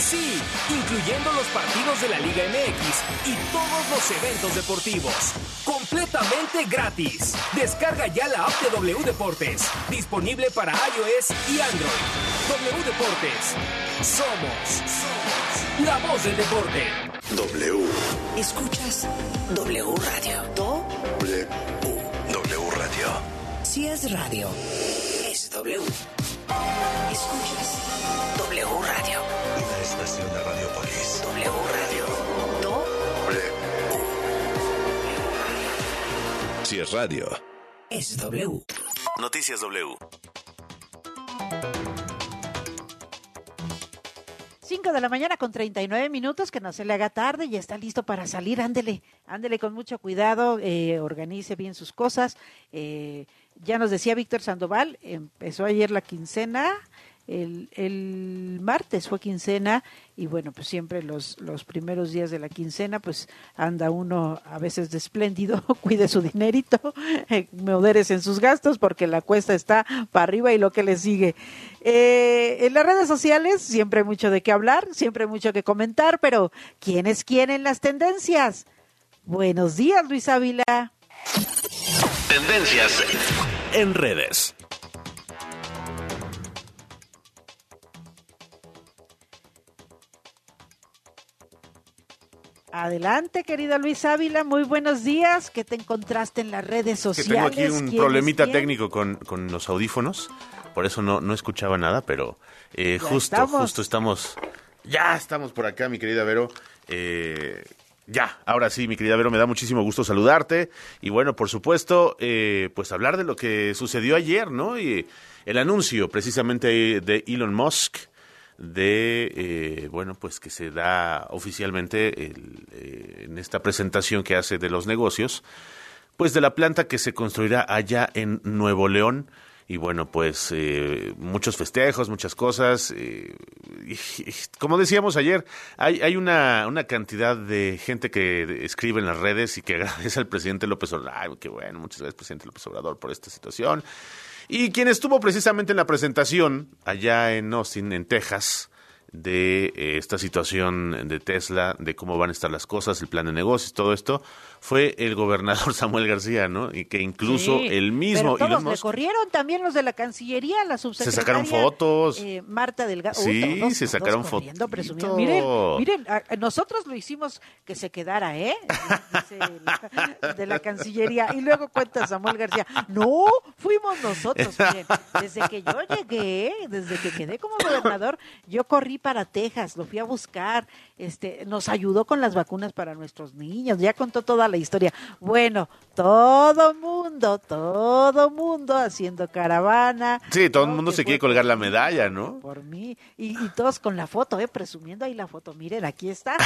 Sí, incluyendo los partidos de la Liga MX y todos los eventos deportivos. Completamente gratis. Descarga ya la app de W Deportes. Disponible para iOS y Android. W Deportes. Somos, somos la voz del deporte. W. Escuchas W Radio. Do. W. W Radio. Si es radio, es W. Escuchas W Radio. Estación de Radiopolis. W Radio. Do. W. Si es radio. Es W. Noticias W. 5 de la mañana con 39 minutos, que no se le haga tarde y está listo para salir. Ándele, ándele con mucho cuidado, eh, organice bien sus cosas. Eh, ya nos decía Víctor Sandoval, empezó ayer la quincena, el, el martes fue quincena y bueno, pues siempre los, los primeros días de la quincena, pues anda uno a veces de espléndido, cuide su dinerito, moderes en sus gastos porque la cuesta está para arriba y lo que le sigue. Eh, en las redes sociales siempre hay mucho de qué hablar, siempre hay mucho que comentar, pero ¿quiénes quieren las tendencias? Buenos días, Luis Ávila. Tendencias en redes. Adelante, querida Luis Ávila, muy buenos días. ¿Qué te encontraste en las redes Que sociales? tengo aquí un ¿Quién es problemita técnico con, con los audífonos, por eso no, no escuchaba nada, pero eh, justo, estamos. justo estamos, ya estamos por acá, mi querida Vero. Eh, ya, ahora sí, mi querida Vero, me da muchísimo gusto saludarte y bueno, por supuesto, eh, pues hablar de lo que sucedió ayer, ¿no? Y el anuncio precisamente de Elon Musk de, eh, bueno, pues que se da oficialmente el, eh, en esta presentación que hace de los negocios, pues de la planta que se construirá allá en Nuevo León. Y bueno, pues eh, muchos festejos, muchas cosas. eh, como decíamos ayer, hay, hay una, una cantidad de gente que escribe en las redes y que agradece al presidente López Obrador. Ay, qué bueno, muchas gracias, presidente López Obrador, por esta situación. Y quien estuvo precisamente en la presentación allá en Austin, en Texas, de eh, esta situación de Tesla, de cómo van a estar las cosas, el plan de negocios, todo esto, fue el gobernador Samuel García, ¿no? Y que incluso Sí, el mismo pero todos le corrieron también los de la Cancillería, la subsecretaria. sacaron fotos. eh, Marta Delgado. Sí, todos- se sacaron presumiendo. Miren, miren, a- nosotros lo hicimos que se quedara, ¿eh? Dice la- de la Cancillería. Y luego cuenta Samuel García, no, fuimos nosotros. Miren, desde que yo llegué, desde que quedé como gobernador, yo corrí para Texas, lo fui a buscar, este, nos ayudó con las vacunas para nuestros niños, ya contó toda la historia. Bueno, todo mundo, todo mundo haciendo caravana. Sí, todo el mundo se quiere colgar la medalla, ¿no? por mí. Y, y todos con la foto, ¿eh? Presumiendo ahí la foto. Miren, aquí está,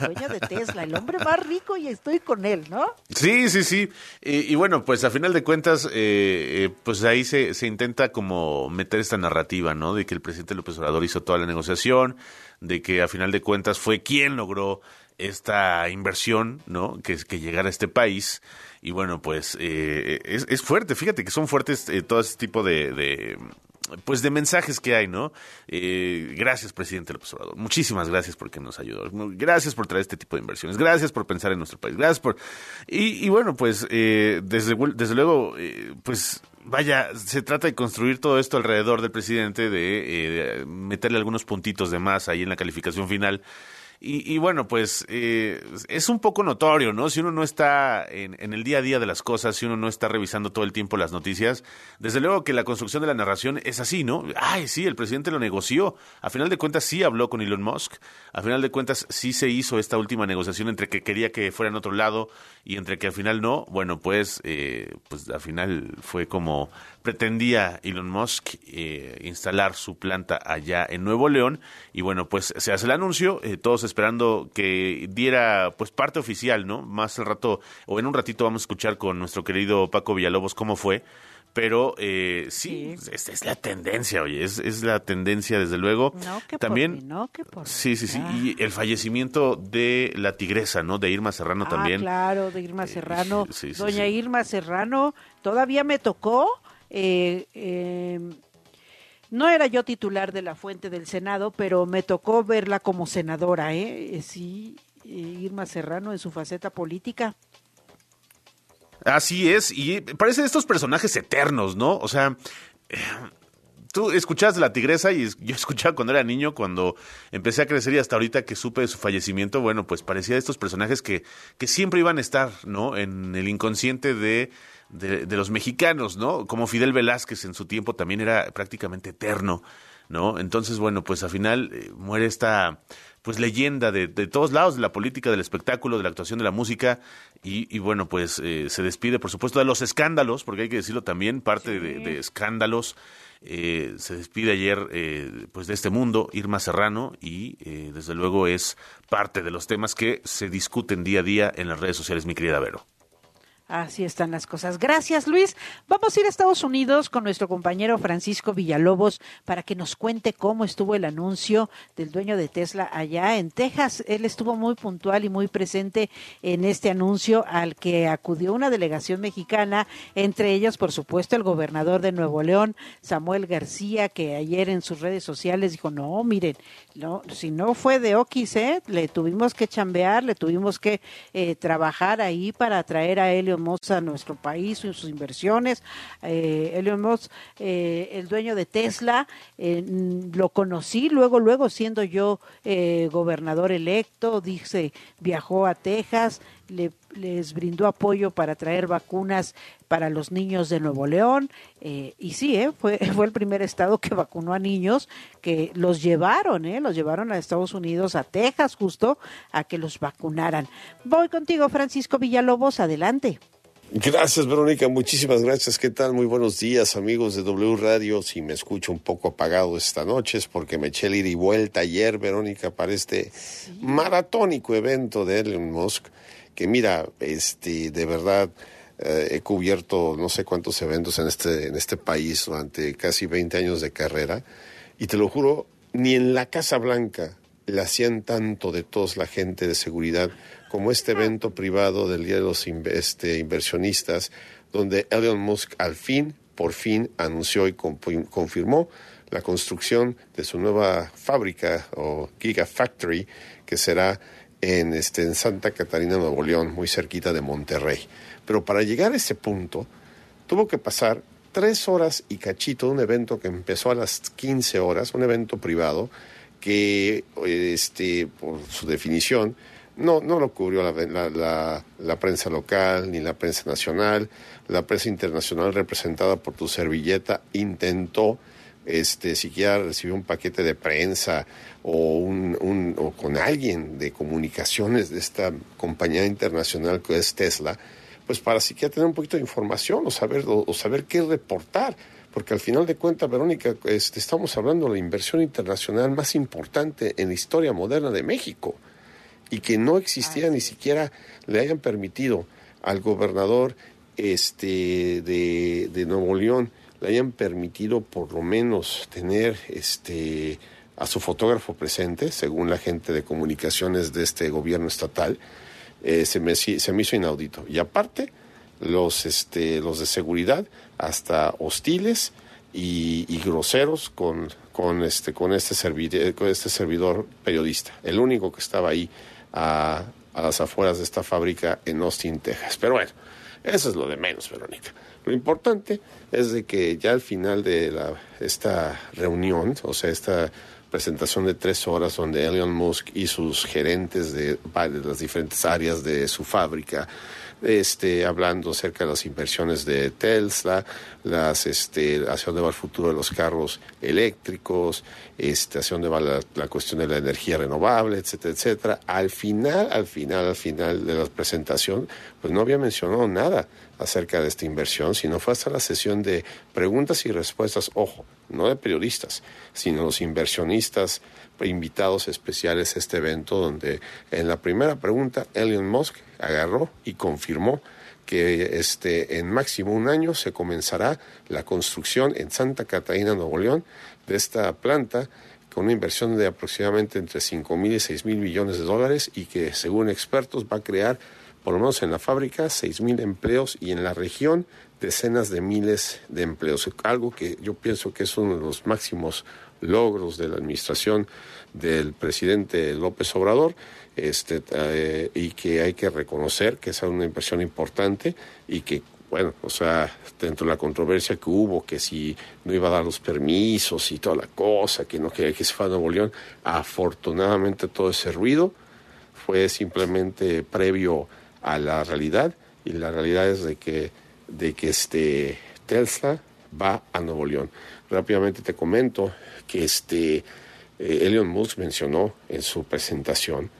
el dueño de Tesla, el hombre más rico y estoy con él, ¿no? Sí, sí, sí. Y, y bueno, pues a final de cuentas, eh, eh, pues ahí se, se intenta como meter esta narrativa, ¿no? De que el presidente López Obrador hizo toda la negociación, de que a final de cuentas fue quien logró esta inversión, ¿no? Que, que llegara a este país. Y bueno, pues eh, es, es fuerte. Fíjate que son fuertes eh, todo este tipo de, de, pues de mensajes que hay, ¿no? Eh, gracias, presidente López Obrador. Muchísimas gracias porque nos ayudó. Gracias por traer este tipo de inversiones. Gracias por pensar en nuestro país. Gracias por... Y, bueno, pues eh, desde, desde luego, eh, pues vaya, se trata de construir todo esto alrededor del presidente, de, eh, de meterle algunos puntitos de más ahí en la calificación final. Y, y bueno, pues eh, es un poco notorio, ¿no? Si uno no está en, en el día a día de las cosas, si uno no está revisando todo el tiempo las noticias, desde luego que la construcción de la narración es así, ¿no? Ay, sí, el presidente lo negoció. A final de cuentas sí habló con Elon Musk. A final de cuentas sí se hizo esta última negociación entre que quería que fuera en otro lado y entre que al final no. Bueno, pues, eh, pues al final fue como pretendía Elon Musk eh, instalar su planta allá en Nuevo León y bueno, pues se hace el anuncio, eh, todos esperando que diera pues parte oficial, ¿no? Más al rato o en un ratito vamos a escuchar con nuestro querido Paco Villalobos cómo fue. Pero eh, sí, esta es la tendencia, oye, es, es la tendencia desde luego. No, que También, por mí, no, que por sí, sí, sí, y el fallecimiento de la tigresa, ¿no? De Irma Serrano Ah, también. claro, de Irma Serrano. sí, sí, Doña sí. Irma Serrano, todavía me tocó. Eh, eh, no era yo titular de la fuente del Senado, pero me tocó verla como senadora, ¿eh? Eh, Sí, eh, Irma Serrano en su faceta política. Así es, y parecen estos personajes eternos, ¿no? O sea, tú escuchabas la tigresa y yo escuchaba cuando era niño, cuando empecé a crecer y hasta ahorita que supe de su fallecimiento, bueno, pues parecía de estos personajes que, que siempre iban a estar, ¿no? En el inconsciente de, de, de los mexicanos, ¿no? Como Fidel Velázquez en su tiempo también era prácticamente eterno, ¿no? Entonces, bueno, pues al final eh, muere esta pues leyenda de, de todos lados, de la política, del espectáculo, de la actuación, de la música, y, y bueno, pues eh, se despide, por supuesto, de los escándalos, porque hay que decirlo también, parte de, de escándalos, eh, se despide ayer eh, pues de este mundo Irma Serrano y eh, desde luego es parte de los temas que se discuten día a día en las redes sociales, mi querida Vero. Así están las cosas. Gracias, Luis. Vamos a ir a Estados Unidos con nuestro compañero Francisco Villalobos para que nos cuente cómo estuvo el anuncio del dueño de Tesla allá en Texas. Él estuvo muy puntual y muy presente en este anuncio al que acudió una delegación mexicana, entre ellos, por supuesto, el gobernador de Nuevo León, Samuel García, que ayer en sus redes sociales dijo, no, miren, no, si no fue de Oquis, ¿eh? le tuvimos que chambear, le tuvimos que eh, trabajar ahí para traer a A nuestro país y sus inversiones. Eh, eh, el dueño de Tesla, eh, lo conocí luego, luego siendo yo eh, gobernador electo, dice, viajó a Texas, le, les brindó apoyo para traer vacunas para los niños de Nuevo León. eh, y sí, eh, fue, fue el primer estado que vacunó a niños, que los llevaron, eh, los llevaron a Estados Unidos, a Texas justo, a que los vacunaran. Voy contigo, Francisco Villalobos, adelante. Gracias, Verónica. Muchísimas gracias. ¿Qué tal? Muy buenos días, amigos de W Radio. Si me escucho un poco apagado esta noche es porque me eché el ida y vuelta ayer, Verónica, para este maratónico evento de Elon Musk. Que mira, este, de verdad, eh, he cubierto no sé cuántos eventos en este, en este país durante casi 20 años de carrera. Y te lo juro, ni en la Casa Blanca le hacían tanto de todos la gente de seguridad como este evento privado del Día de los este, Inversionistas, donde Elon Musk al fin, por fin, anunció y confirmó la construcción de su nueva fábrica o Gigafactory que será en, este, en Santa Catarina, Nuevo León, muy cerquita de Monterrey. Pero para llegar a ese punto, tuvo que pasar tres horas y cachito un evento que empezó a las 15 horas, un evento privado, que este, por su definición no, no lo cubrió la, la, la, la, prensa local ni la prensa nacional. La prensa internacional representada por tu servilleta intentó este, siquiera recibir un paquete de prensa o, un, un, o con alguien de comunicaciones de esta compañía internacional que es Tesla, pues para siquiera tener un poquito de información o saber, o, o saber qué reportar porque al final de cuentas, Verónica, este, estamos hablando de la inversión internacional más importante en la historia moderna de México y que no existía ni siquiera le hayan permitido al gobernador este, de, de Nuevo León, le hayan permitido por lo menos tener este, a su fotógrafo presente, según la gente de comunicaciones de este gobierno estatal, eh, se, me, se me hizo inaudito. Y aparte, los, este, los de seguridad, hasta hostiles y, groseros con, con, este, este servidor, con este servidor periodista, el único que estaba ahí a, a las afueras de esta fábrica en Austin, Texas. Pero bueno, eso es lo de menos, Verónica. Lo importante es de que ya al final de la, esta reunión, o sea, esta presentación de tres horas donde Elon Musk y sus gerentes de, las diferentes áreas de su fábrica este, hablando acerca de las inversiones de Tesla, las, este, hacia dónde va el futuro de los carros eléctricos, este, hacia dónde va la, la, cuestión de la energía renovable, etcétera, etcétera. Al final, al final, al final de la presentación, pues no había mencionado nada acerca de esta inversión, sino fue hasta la sesión de preguntas y respuestas, ojo, no de periodistas, sino los inversionistas invitados especiales a este evento, donde en la primera pregunta Elon Musk agarró y confirmó que este, en máximo un año se comenzará la construcción en Santa Catarina, Nuevo León, de esta planta con una inversión de aproximadamente entre 5 mil y 6 mil millones de dólares y que según expertos va a crear por lo menos en la fábrica 6 mil empleos y en la región decenas de miles de empleos. Algo que yo pienso que es uno de los máximos logros de la administración del presidente López Obrador este, eh, y que hay que reconocer que es una inversión importante y que bueno, o sea, dentro de la controversia que hubo, que si no iba a dar los permisos y toda la cosa, que no quería que se fuera a Nuevo León, afortunadamente todo ese ruido fue simplemente previo a la realidad y la realidad es de que, de que este Tesla va a Nuevo León. Rápidamente te comento que este eh, Elon Musk mencionó en su presentación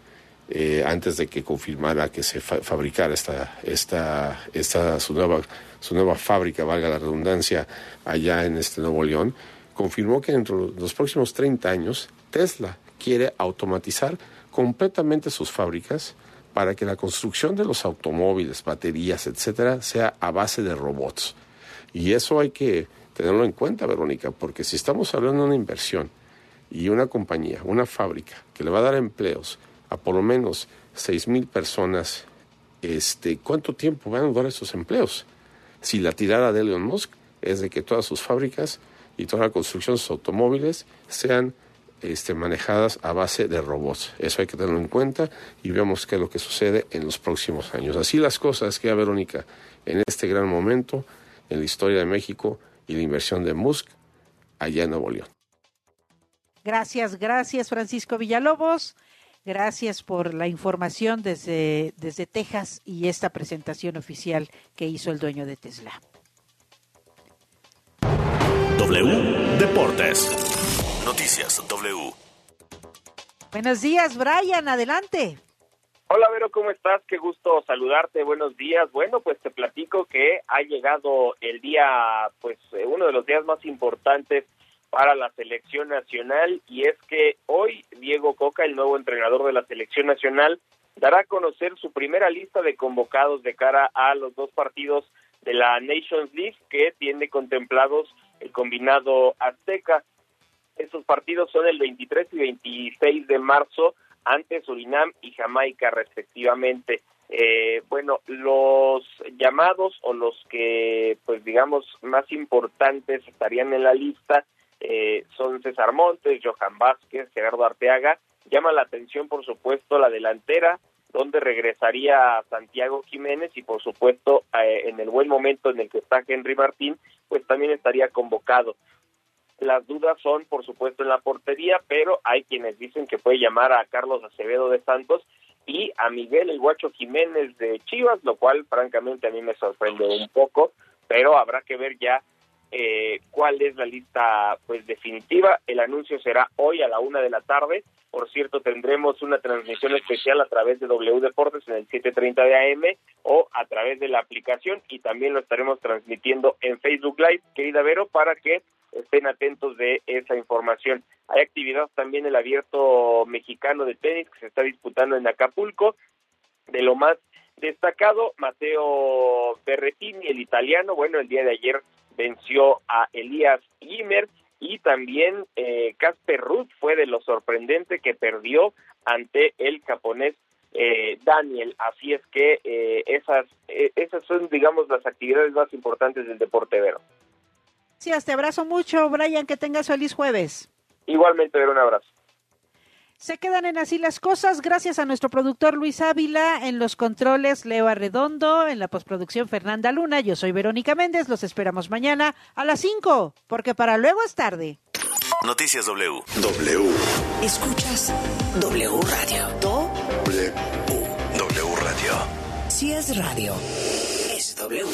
eh, antes de que confirmara que se fa fabricara esta, esta, esta su, nueva, su nueva fábrica, valga la redundancia, allá en este Nuevo León, confirmó que dentro de los próximos 30 años Tesla quiere automatizar completamente sus fábricas para que la construcción de los automóviles, baterías, etcétera, sea a base de robots. Y eso hay que tenerlo en cuenta, Verónica, porque si estamos hablando de una inversión y una compañía, una fábrica que le va a dar empleos a por lo menos seis mil personas, este, ¿cuánto tiempo van a durar esos empleos? Si la tirada de Elon Musk es de que todas sus fábricas y toda la construcción de sus automóviles sean este, manejadas a base de robots. Eso hay que tenerlo en cuenta y veamos qué es lo que sucede en los próximos años. Así las cosas que a Verónica en este gran momento en la historia de México y la inversión de Musk allá en Nuevo León. Gracias, gracias Francisco Villalobos. Gracias por la información desde, desde Texas y esta presentación oficial que hizo el dueño de Tesla. W Deportes. Noticias W. Buenos días, Brian, adelante. Hola, Vero, ¿cómo estás? Qué gusto saludarte. Buenos días. Bueno, pues te platico que ha llegado el día, pues uno de los días más importantes para la selección nacional y es que hoy Diego Coca, el nuevo entrenador de la selección nacional, dará a conocer su primera lista de convocados de cara a los dos partidos de la Nations League que tiene contemplados el combinado azteca. Estos partidos son el 23 y 26 de marzo ante Surinam y Jamaica respectivamente. Eh, bueno, los llamados o los que, pues digamos, más importantes estarían en la lista eh, son César Montes, Johan Vázquez, Gerardo Arteaga. Llama la atención, por supuesto, la delantera, donde regresaría Santiago Jiménez y, por supuesto, eh, en el buen momento en el que está Henry Martín, pues también estaría convocado. Las dudas son, por supuesto, en la portería, pero hay quienes dicen que puede llamar a Carlos Acevedo de Santos y a Miguel El Guacho Jiménez de Chivas, lo cual francamente a mí me sorprende un poco, pero habrá que ver ya eh, cuál es la lista pues definitiva. El anuncio será hoy a la una de la tarde. Por cierto, tendremos una transmisión especial a través de W Deportes en el 7:30 de AM o a través de la aplicación y también lo estaremos transmitiendo en Facebook Live, querida Vero, para que estén atentos de esa información. Hay actividad también el abierto mexicano de tenis que se está disputando en Acapulco. De lo más destacado, Mateo Berretini, el italiano, bueno, el día de ayer venció a Elías Ymer y también eh, Casper Ruth fue de lo sorprendente que perdió ante el japonés eh, Daniel. Así es que eh, esas, eh, esas son, digamos, las actividades más importantes del deporte vero. Gracias, te abrazo mucho, Brian, que tengas feliz jueves. Igualmente, un abrazo. Se quedan en así las cosas gracias a nuestro productor Luis Ávila, en los controles Leo Arredondo, en la postproducción Fernanda Luna. Yo soy Verónica Méndez, los esperamos mañana a las 5, porque para luego es tarde. Noticias W. W. Escuchas W Radio. Do. W. W Radio. Si es radio, es W.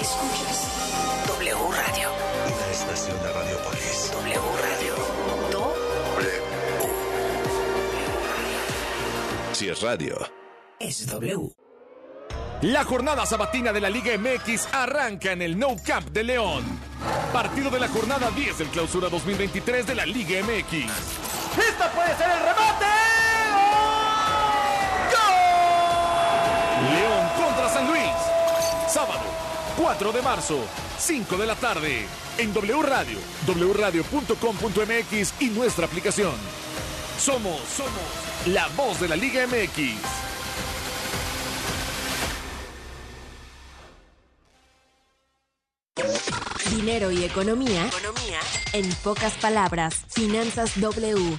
Escuchas estación de Radiopolis. W Radio. Do. Si es radio. Es W. La jornada sabatina de la Liga MX arranca en el No Camp de León. Partido de la jornada 10 del clausura 2023 de la Liga MX. ¡Esta puede ser el remate! León contra San Luis. Sábado, 4 de marzo, 5 de la tarde. En W Radio, wradio.com.mx y nuestra aplicación. Somos, somos la voz de la Liga MX. Dinero y economía. Economía. En pocas palabras, Finanzas W.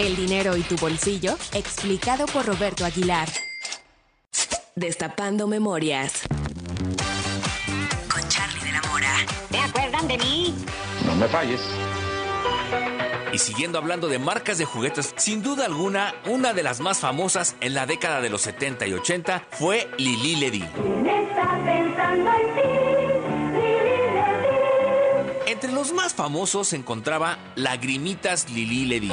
El dinero y tu bolsillo, explicado por Roberto Aguilar. Destapando memorias. Con Charlie de la Mora. ¿Se acuerdan de mí? No me falles. Y siguiendo hablando de marcas de juguetes, sin duda alguna, una de las más famosas en la década de los 70 y 80 fue Lili Ledy. Entre los más famosos se encontraba Lagrimitas Lili Ledy.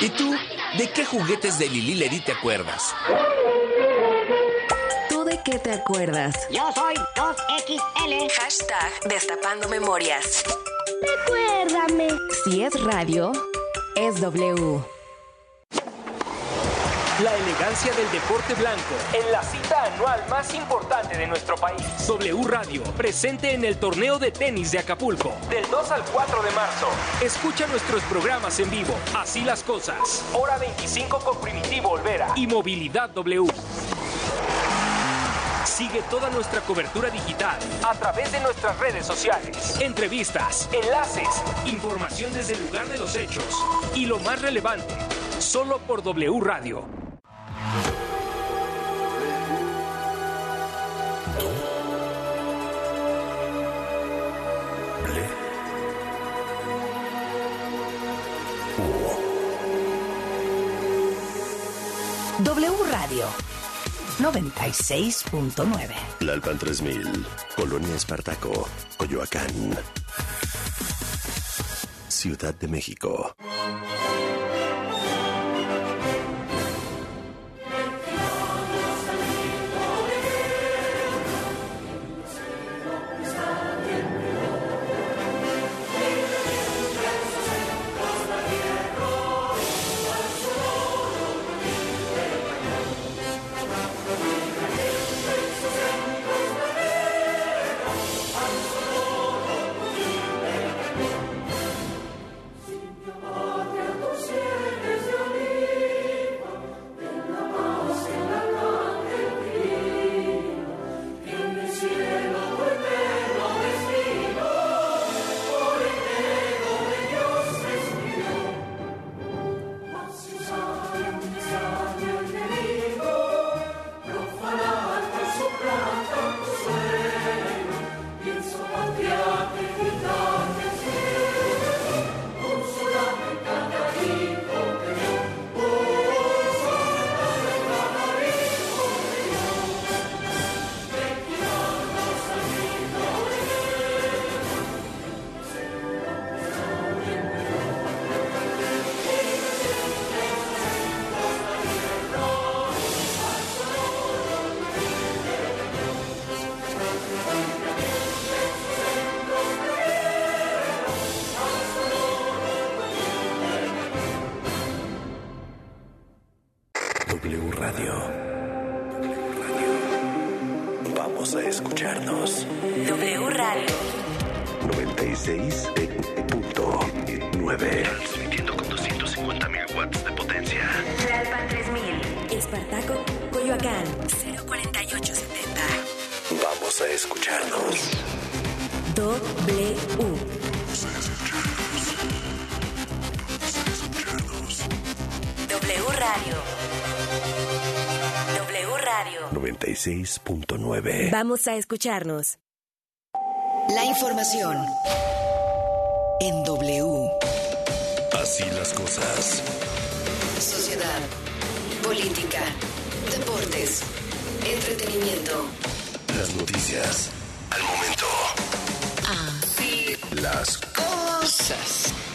¿Y tú, de qué juguetes de Lili Ledi te acuerdas? ¿Tú de qué te acuerdas? Yo soy 2XL. Hashtag Destapando Memorias. Recuérdame. Si es radio, es W. La elegancia del deporte blanco en la cita anual más importante de nuestro país. W Radio, presente en el torneo de tenis de Acapulco, del 2 al 4 de marzo. Escucha nuestros programas en vivo, así las cosas. Hora 25 con Primitivo Olvera y Movilidad W. Sigue toda nuestra cobertura digital a través de nuestras redes sociales. Entrevistas, enlaces, información desde el lugar de los hechos y lo más relevante, solo por W Radio. Radio 96.9. Lalpan 3000, Colonia Espartaco, Coyoacán. Ciudad de México. 96.9. Vamos a escucharnos. La información en W. Así las cosas. Sociedad, política, deportes, entretenimiento. Las noticias. Al momento. Así Las cosas.